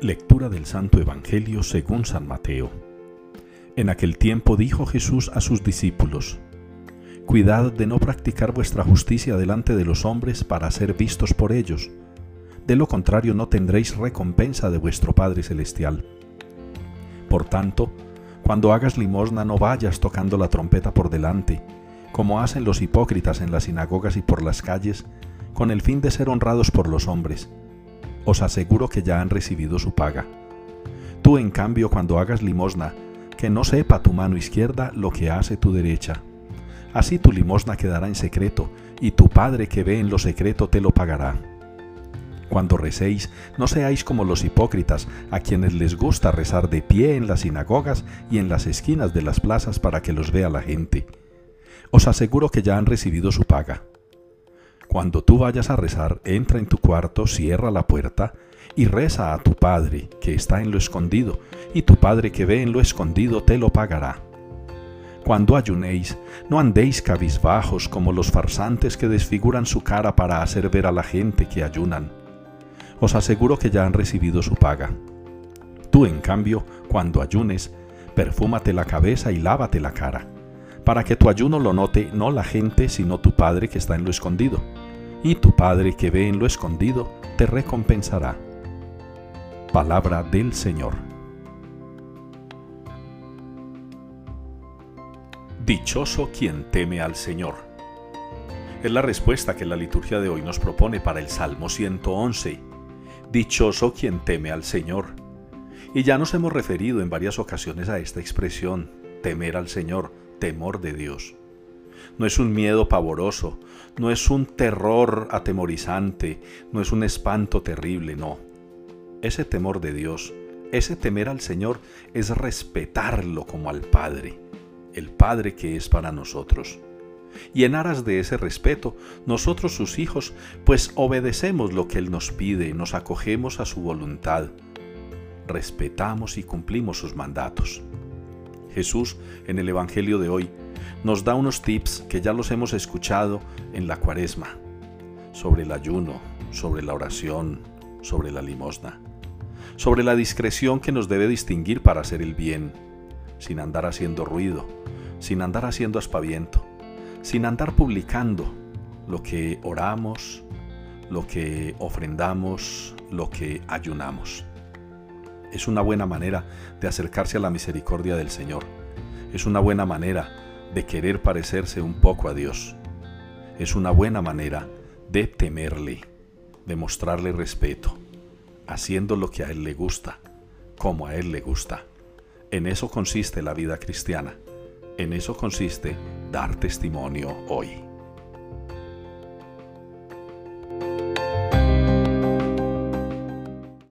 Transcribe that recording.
Lectura del Santo Evangelio según San Mateo. En aquel tiempo dijo Jesús a sus discípulos, Cuidad de no practicar vuestra justicia delante de los hombres para ser vistos por ellos. De lo contrario no tendréis recompensa de vuestro Padre Celestial. Por tanto, cuando hagas limosna no vayas tocando la trompeta por delante, como hacen los hipócritas en las sinagogas y por las calles, con el fin de ser honrados por los hombres os aseguro que ya han recibido su paga. Tú, en cambio, cuando hagas limosna, que no sepa tu mano izquierda lo que hace tu derecha. Así tu limosna quedará en secreto, y tu Padre que ve en lo secreto te lo pagará. Cuando recéis, no seáis como los hipócritas, a quienes les gusta rezar de pie en las sinagogas y en las esquinas de las plazas para que los vea la gente. Os aseguro que ya han recibido su paga. Cuando tú vayas a rezar, entra en tu cuarto, cierra la puerta y reza a tu Padre que está en lo escondido, y tu Padre que ve en lo escondido te lo pagará. Cuando ayunéis, no andéis cabizbajos como los farsantes que desfiguran su cara para hacer ver a la gente que ayunan. Os aseguro que ya han recibido su paga. Tú, en cambio, cuando ayunes, perfúmate la cabeza y lávate la cara, para que tu ayuno lo note no la gente, sino tu Padre que está en lo escondido y tu Padre que ve en lo escondido te recompensará. Palabra del Señor. Dichoso quien teme al Señor. Es la respuesta que la liturgia de hoy nos propone para el Salmo 111. Dichoso quien teme al Señor. Y ya nos hemos referido en varias ocasiones a esta expresión, temer al Señor, temor de Dios. No es un miedo pavoroso, no es un terror atemorizante, no es un espanto terrible, no. Ese temor de Dios, ese temer al Señor es respetarlo como al Padre, el Padre que es para nosotros. Y en aras de ese respeto, nosotros sus hijos, pues obedecemos lo que Él nos pide, nos acogemos a su voluntad, respetamos y cumplimos sus mandatos. Jesús, en el Evangelio de hoy, nos da unos tips que ya los hemos escuchado en la cuaresma, sobre el ayuno, sobre la oración, sobre la limosna, sobre la discreción que nos debe distinguir para hacer el bien, sin andar haciendo ruido, sin andar haciendo aspaviento, sin andar publicando lo que oramos, lo que ofrendamos, lo que ayunamos. Es una buena manera de acercarse a la misericordia del Señor. Es una buena manera de querer parecerse un poco a Dios. Es una buena manera de temerle, de mostrarle respeto, haciendo lo que a Él le gusta, como a Él le gusta. En eso consiste la vida cristiana. En eso consiste dar testimonio hoy.